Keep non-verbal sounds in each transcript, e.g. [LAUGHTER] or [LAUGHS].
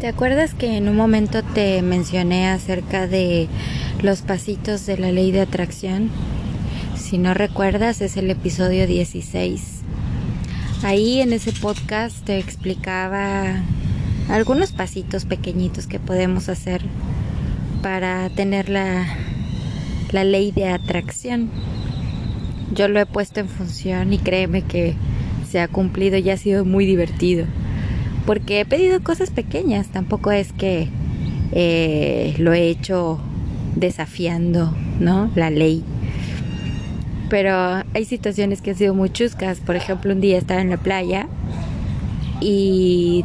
¿Te acuerdas que en un momento te mencioné acerca de los pasitos de la ley de atracción? Si no recuerdas, es el episodio 16. Ahí en ese podcast te explicaba algunos pasitos pequeñitos que podemos hacer para tener la, la ley de atracción. Yo lo he puesto en función y créeme que se ha cumplido y ha sido muy divertido porque he pedido cosas pequeñas, tampoco es que eh, lo he hecho desafiando, ¿no? La ley. Pero hay situaciones que han sido muy chuscas. Por ejemplo, un día estaba en la playa y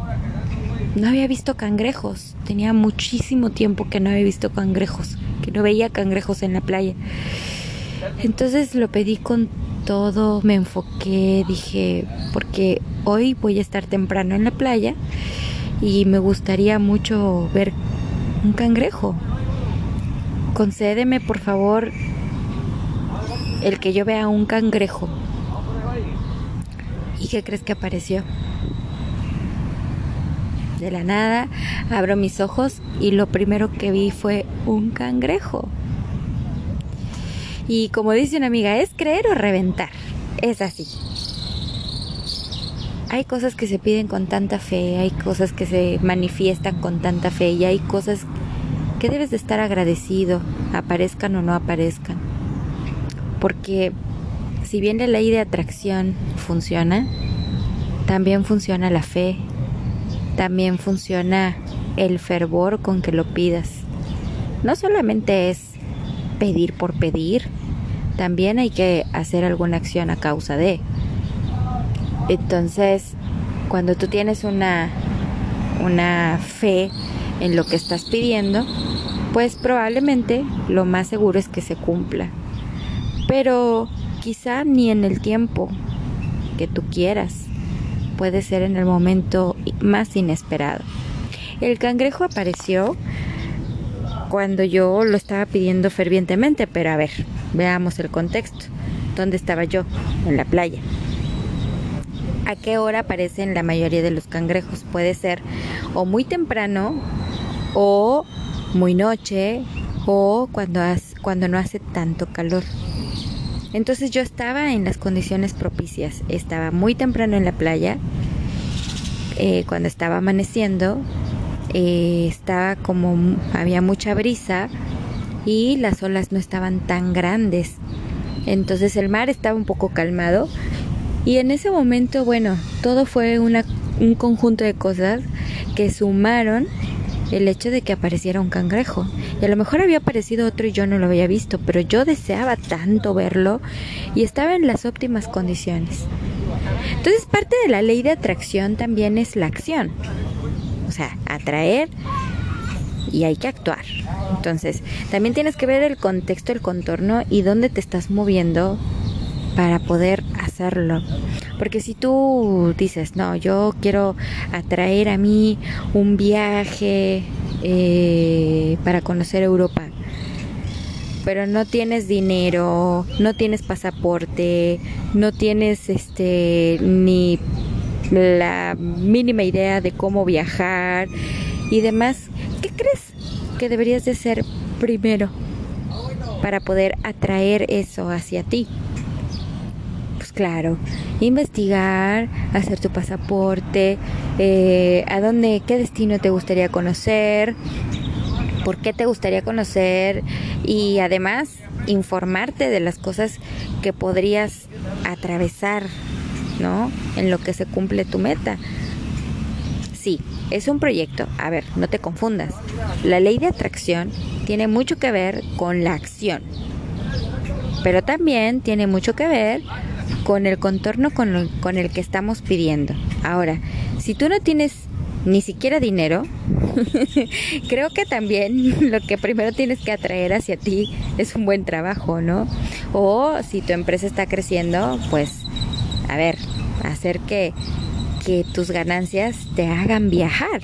no había visto cangrejos. Tenía muchísimo tiempo que no había visto cangrejos, que no veía cangrejos en la playa. Entonces lo pedí con todo, me enfoqué, dije, porque hoy voy a estar temprano en la playa y me gustaría mucho ver un cangrejo. Concédeme, por favor, el que yo vea un cangrejo. ¿Y qué crees que apareció? De la nada, abro mis ojos y lo primero que vi fue un cangrejo. Y como dice una amiga, es creer o reventar. Es así. Hay cosas que se piden con tanta fe, hay cosas que se manifiestan con tanta fe y hay cosas que debes de estar agradecido, aparezcan o no aparezcan. Porque si bien la ley de atracción funciona, también funciona la fe, también funciona el fervor con que lo pidas. No solamente es pedir por pedir, también hay que hacer alguna acción a causa de. Entonces, cuando tú tienes una, una fe en lo que estás pidiendo, pues probablemente lo más seguro es que se cumpla. Pero quizá ni en el tiempo que tú quieras. Puede ser en el momento más inesperado. El cangrejo apareció cuando yo lo estaba pidiendo fervientemente, pero a ver, veamos el contexto. ¿Dónde estaba yo? En la playa. ¿A qué hora aparecen la mayoría de los cangrejos? Puede ser o muy temprano o muy noche o cuando, cuando no hace tanto calor. Entonces yo estaba en las condiciones propicias. Estaba muy temprano en la playa, eh, cuando estaba amaneciendo, eh, estaba como había mucha brisa y las olas no estaban tan grandes. Entonces el mar estaba un poco calmado y en ese momento, bueno, todo fue una, un conjunto de cosas que sumaron el hecho de que apareciera un cangrejo. Y a lo mejor había aparecido otro y yo no lo había visto, pero yo deseaba tanto verlo y estaba en las óptimas condiciones. Entonces parte de la ley de atracción también es la acción sea, atraer y hay que actuar. Entonces, también tienes que ver el contexto, el contorno y dónde te estás moviendo para poder hacerlo. Porque si tú dices, no, yo quiero atraer a mí un viaje eh, para conocer Europa, pero no tienes dinero, no tienes pasaporte, no tienes este ni la mínima idea de cómo viajar y demás, ¿qué crees que deberías de hacer primero para poder atraer eso hacia ti? Pues claro, investigar, hacer tu pasaporte, eh, a dónde, qué destino te gustaría conocer, por qué te gustaría conocer y además informarte de las cosas que podrías atravesar ¿no? En lo que se cumple tu meta. Sí, es un proyecto. A ver, no te confundas. La ley de atracción tiene mucho que ver con la acción, pero también tiene mucho que ver con el contorno con, el que estamos pidiendo. Ahora, si tú no tienes ni siquiera dinero, [LAUGHS] creo que también [LAUGHS] lo que primero tienes que atraer hacia ti es un buen trabajo, ¿no? O si tu empresa está creciendo, pues a ver, hacer que, que tus ganancias te hagan viajar.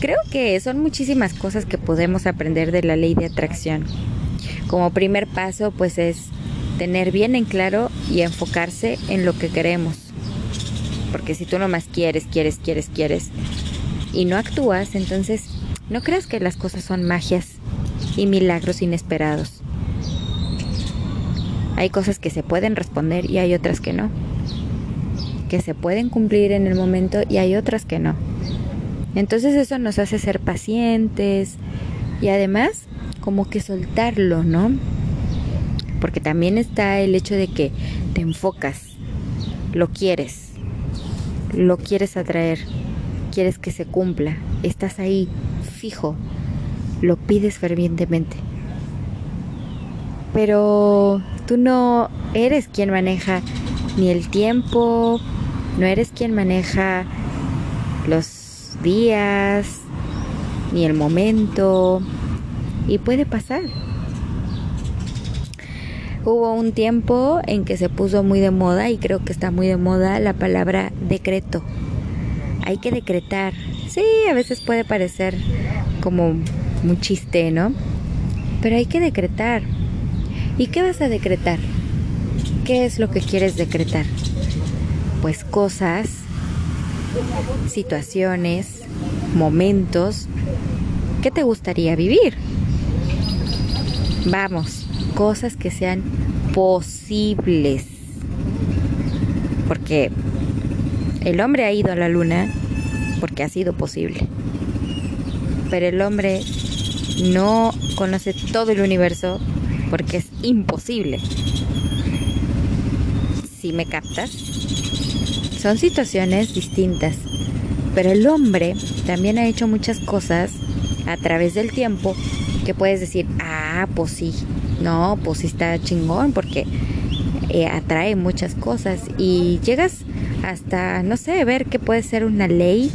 Creo que son muchísimas cosas que podemos aprender de la ley de atracción. Como primer paso, pues es tener bien en claro y enfocarse en lo que queremos. Porque si tú nomás quieres, quieres, quieres, quieres y no actúas, entonces no creas que las cosas son magias y milagros inesperados. Hay cosas que se pueden responder y hay otras que no. Que se pueden cumplir en el momento y hay otras que no. Entonces eso nos hace ser pacientes y además como que soltarlo, ¿no? Porque también está el hecho de que te enfocas, lo quieres, lo quieres atraer, quieres que se cumpla, estás ahí, fijo, lo pides fervientemente. Pero tú no eres quien maneja ni el tiempo, no eres quien maneja los días, ni el momento, y puede pasar. Hubo un tiempo en que se puso muy de moda y creo que está muy de moda la palabra decreto. Hay que decretar. Sí, a veces puede parecer como un chiste, ¿no? Pero hay que decretar. ¿Y qué vas a decretar? ¿Qué es lo que quieres decretar? Pues cosas, situaciones, momentos que te gustaría vivir. Vamos, cosas que sean posibles. Porque el hombre ha ido a la luna porque ha sido posible. Pero el hombre no conoce todo el universo porque es imposible. Si me captas, son situaciones distintas. Pero el hombre también ha hecho muchas cosas a través del tiempo que puedes decir, ah, pues sí, no, pues sí está chingón porque eh, atrae muchas cosas y llegas hasta, no sé, ver que puede ser una ley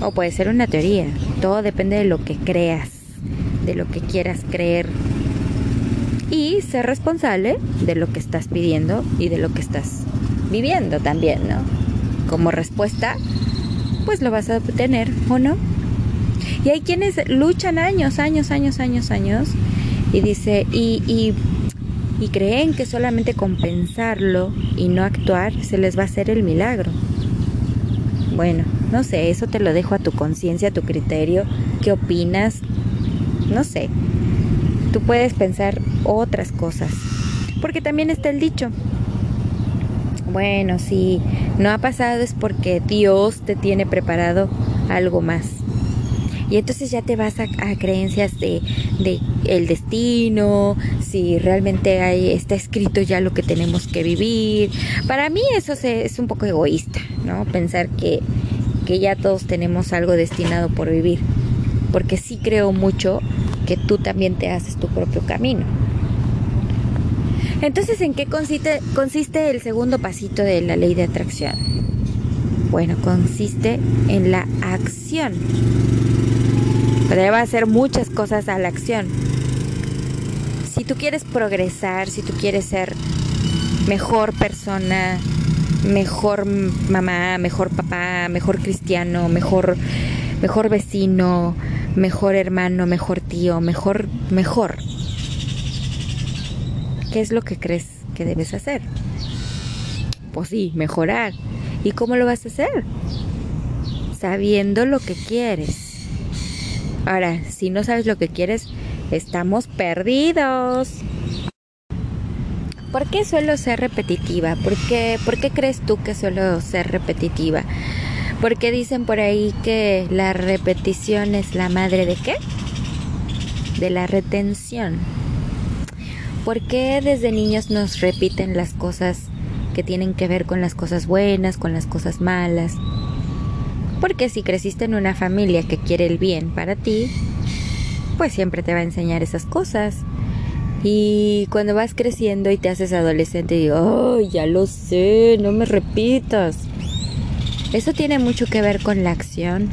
o puede ser una teoría. Todo depende de lo que creas, de lo que quieras creer. Y ser responsable de lo que estás pidiendo y de lo que estás viviendo también, ¿no? Como respuesta, pues lo vas a obtener o no. Y hay quienes luchan años, años, años, años, años. Y dice, y, y, y creen que solamente compensarlo y no actuar se les va a hacer el milagro. Bueno, no sé, eso te lo dejo a tu conciencia, a tu criterio. ¿Qué opinas? No sé. Tú puedes pensar otras cosas. Porque también está el dicho. Bueno, si no ha pasado es porque Dios te tiene preparado algo más. Y entonces ya te vas a, creencias de, el destino, si realmente hay, está escrito ya lo que tenemos que vivir. Para mí eso es un poco egoísta, ¿no? Pensar que, que ya todos tenemos algo destinado por vivir. Porque sí creo mucho tú también te haces tu propio camino. Entonces, ¿en qué consiste, consiste el segundo pasito de la ley de atracción? Bueno, consiste en la acción debe hacer muchas cosas a la acción. Si tú quieres progresar, si tú quieres ser mejor persona, mejor mamá, mejor papá, mejor cristiano, mejor, mejor vecino, mejor hermano, mejor tío, mejor, mejor. ¿Qué es lo que crees que debes hacer? Pues sí, mejorar. ¿Y cómo lo vas a hacer? Sabiendo lo que quieres Ahora, si no sabes lo que quieres, estamos perdidos. ¿Por qué suelo ser repetitiva? ¿Por qué, ¿Por qué crees tú que suelo ser repetitiva? Porque dicen por ahí que la repetición es la madre de qué? De la retención. ¿Por qué desde niños nos repiten las cosas que tienen que ver con las cosas buenas, con las cosas malas? Porque si creciste en una familia que quiere el bien para ti, pues siempre te va a enseñar esas cosas. Y cuando vas creciendo y te haces adolescente, digo, oh, ya lo sé, no me repitas. Eso tiene mucho que ver con la acción.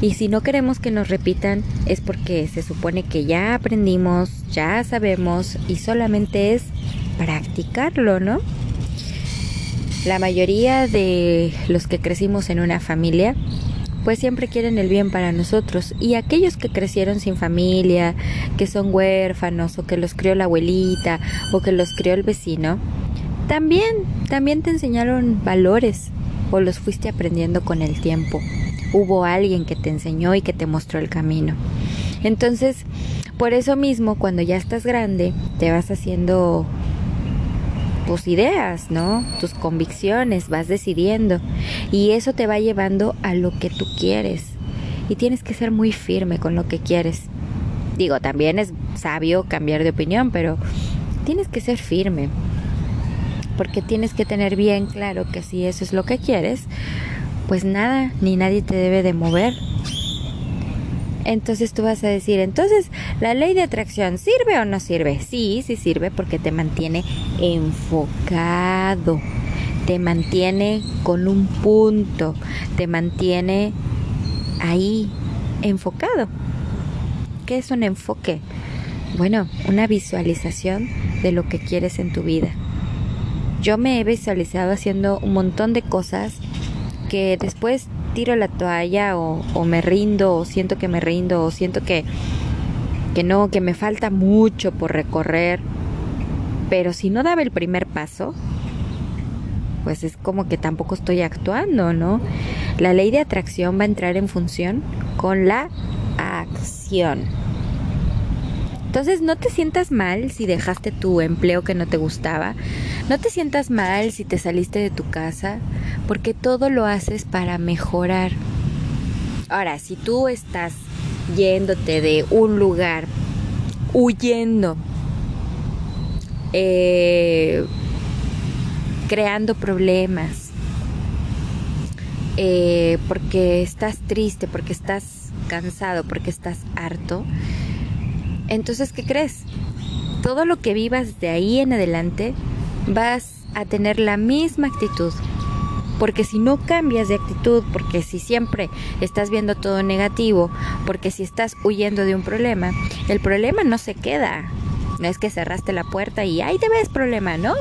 Y si no queremos que nos repitan, es porque se supone que ya aprendimos, ya sabemos y solamente es practicarlo, ¿no? La mayoría de los que crecimos en una familia pues siempre quieren el bien para nosotros. Y aquellos que crecieron sin familia, que son huérfanos o que los crió la abuelita o que los crió el vecino, también, también te enseñaron valores o los fuiste aprendiendo con el tiempo. Hubo alguien que te enseñó y que te mostró el camino. Entonces, por eso mismo, cuando ya estás grande, te vas haciendo tus ideas, ¿no? Tus convicciones, vas decidiendo. Y eso te va llevando a lo que tú quieres. Y tienes que ser muy firme con lo que quieres. Digo, también es sabio cambiar de opinión, pero tienes que ser firme. Porque tienes que tener bien claro que si eso es lo que quieres, pues nada ni nadie te debe de mover. Entonces tú vas a decir, entonces, ¿la ley de atracción sirve o no sirve? Sí, sí sirve porque te mantiene enfocado, te mantiene con un punto, te mantiene ahí enfocado. ¿Qué es un enfoque? Bueno, una visualización de lo que quieres en tu vida. Yo me he visualizado haciendo un montón de cosas que después tiro la toalla o, me rindo o siento que me rindo o siento que, que no, que me falta mucho por recorrer. Pero si no daba el primer paso, pues es como que tampoco estoy actuando, ¿no? La ley de atracción va a entrar en función con la acción. Entonces no te sientas mal si dejaste tu empleo que no te gustaba, no te sientas mal si te saliste de tu casa, porque todo lo haces para mejorar. Ahora, si tú estás yéndote de un lugar, huyendo, eh, creando problemas, eh, porque estás triste, porque estás cansado, porque estás harto, entonces, ¿qué crees? Todo lo que vivas de ahí en adelante vas a tener la misma actitud. Porque si no cambias de actitud, porque si siempre estás viendo todo negativo, porque si estás huyendo de un problema, el problema no se queda. No es que cerraste la puerta y ahí te ves problema, no.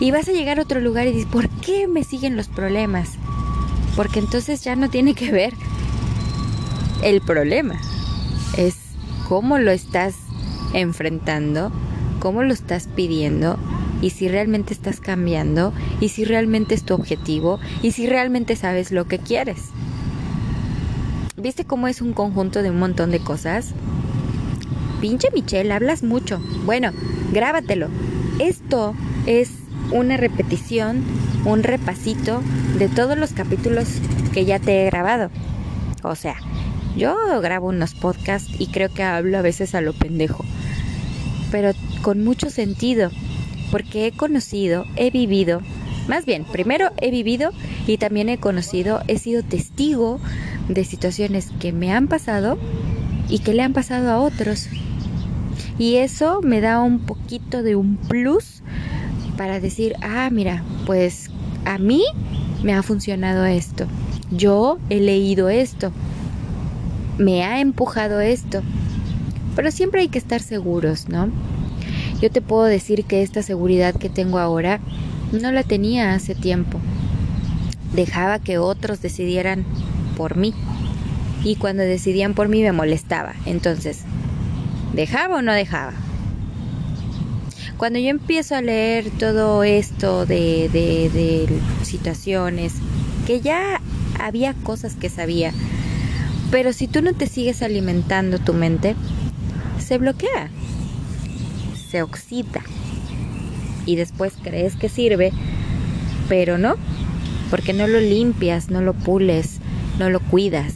Y vas a llegar a otro lugar y dices, ¿por qué me siguen los problemas? Porque entonces ya no tiene que ver el problema, es cómo lo estás enfrentando, cómo lo estás pidiendo y si realmente estás cambiando y si realmente es tu objetivo y si realmente sabes lo que quieres. ¿Viste cómo es un conjunto de un montón de cosas? Pinche Michelle, hablas mucho. Bueno, grábatelo. Esto es una repetición, un repasito de todos los capítulos que ya te he grabado. O sea, yo grabo unos podcasts y creo que hablo a veces a lo pendejo, pero con mucho sentido, porque he conocido, he vivido, más bien, primero he vivido y también he conocido, he sido testigo de situaciones que me han pasado y que le han pasado a otros. Y eso me da un poquito de un plus para decir, ah, mira, pues a mí me ha funcionado esto. Yo he leído esto me ha empujado esto. Pero siempre hay que estar seguros, ¿no? Yo te puedo decir que esta seguridad que tengo ahora no la tenía hace tiempo. Dejaba que otros decidieran por mí. Y cuando decidían por mí me molestaba. Entonces, ¿dejaba o no dejaba? Cuando yo empiezo a leer todo esto de, de, de situaciones, que ya había cosas que sabía, pero si tú no te sigues alimentando tu mente, se bloquea, se oxida. Y después crees que sirve, pero no, porque no lo limpias, no lo pules, no lo cuidas.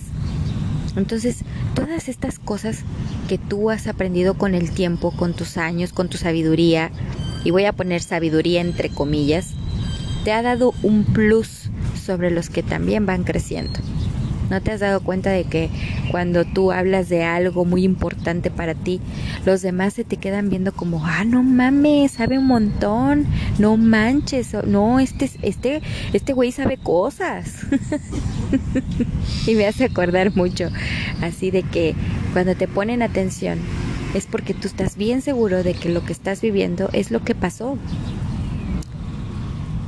Entonces, todas estas cosas que tú has aprendido con el tiempo, con tus años, con tu sabiduría, y voy a poner sabiduría entre comillas, te ha dado un plus sobre los que también van creciendo. ¿No te has dado cuenta de que cuando tú hablas de algo muy importante para ti, los demás se te quedan viendo como, ah, no mames, sabe un montón, no manches, no, este, este, este güey sabe cosas. [LAUGHS] y me hace acordar mucho, así de que cuando te ponen atención, es porque tú estás bien seguro de que lo que estás viviendo es lo que pasó.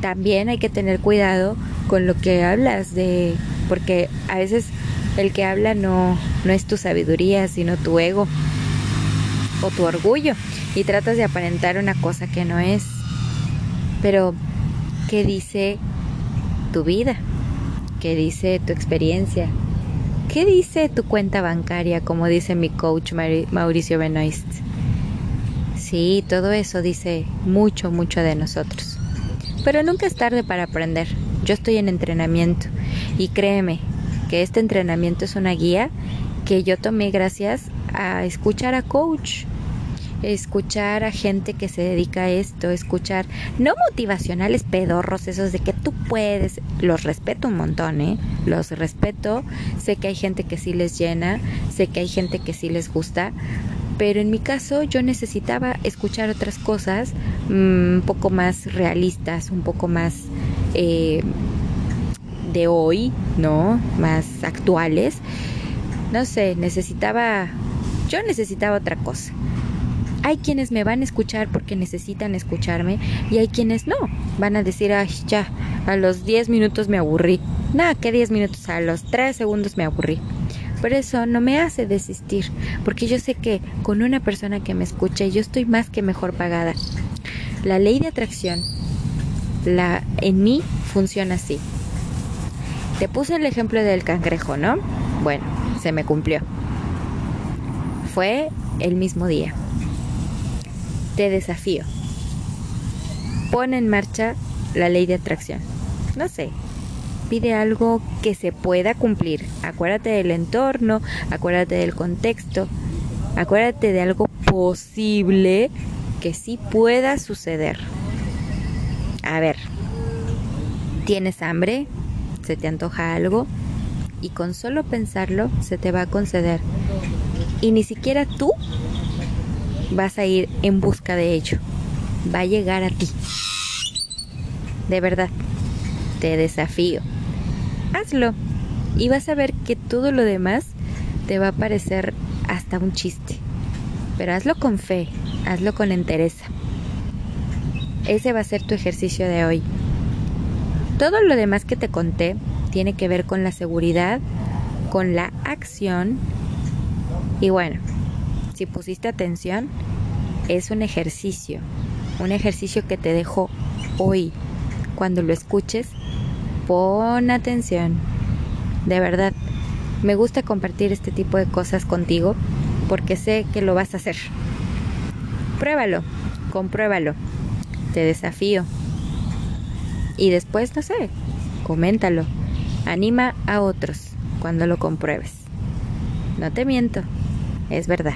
También hay que tener cuidado con lo que hablas de porque a veces el que habla no, no es tu sabiduría, sino tu ego o tu orgullo y tratas de aparentar una cosa que no es. Pero, ¿qué dice tu vida? ¿Qué dice tu experiencia? ¿Qué dice tu cuenta bancaria, como dice mi coach Mauricio Benoist? Sí, todo eso dice mucho, mucho de nosotros. Pero nunca es tarde para aprender. Yo estoy en entrenamiento y créeme que este entrenamiento es una guía que yo tomé gracias a escuchar a coach, escuchar a gente que se dedica a esto, escuchar no motivacionales pedorros, esos de que tú puedes, los respeto un montón, ¿eh? Los respeto, sé que hay gente que sí les llena, sé que hay gente que sí les gusta, pero en mi caso yo necesitaba escuchar otras cosas mm, un poco más realistas, un poco más eh, de hoy, ¿no? Más actuales. No sé, necesitaba, yo necesitaba otra cosa. Hay quienes me van a escuchar porque necesitan escucharme y hay quienes no. Van a decir, ay, ya, a los 10 minutos me aburrí. Nada, que 10 minutos, a los 3 segundos me aburrí. Por eso no me hace desistir, porque yo sé que con una persona que me escuche yo estoy más que mejor pagada. La ley de atracción la, en mí funciona así. Te puse el ejemplo del cangrejo, ¿no? Bueno, se me cumplió. Fue el mismo día. Te desafío. Pon en marcha la ley de atracción. No sé, pide algo que se pueda cumplir. Acuérdate del entorno, acuérdate del contexto, acuérdate de algo posible que sí pueda suceder. A ver, ¿tienes hambre? ¿Se te antoja algo? Y con solo pensarlo se te va a conceder. Y ni siquiera tú vas a ir en busca de ello. Va a llegar a ti. De verdad, te desafío hazlo y vas a ver que todo lo demás te va a parecer hasta un chiste. Pero hazlo con fe, hazlo con entereza. Ese va a ser tu ejercicio de hoy. Todo lo demás que te conté tiene que ver con la seguridad, con la acción y bueno, si pusiste atención, es un ejercicio, un ejercicio que te dejo hoy. Cuando lo escuches, pon atención. De verdad, me gusta compartir este tipo de cosas contigo porque sé que lo vas a hacer. Pruébalo, compruébalo, te desafío. Y después, no sé, coméntalo. Anima a otros cuando lo compruebes. No te miento, es verdad.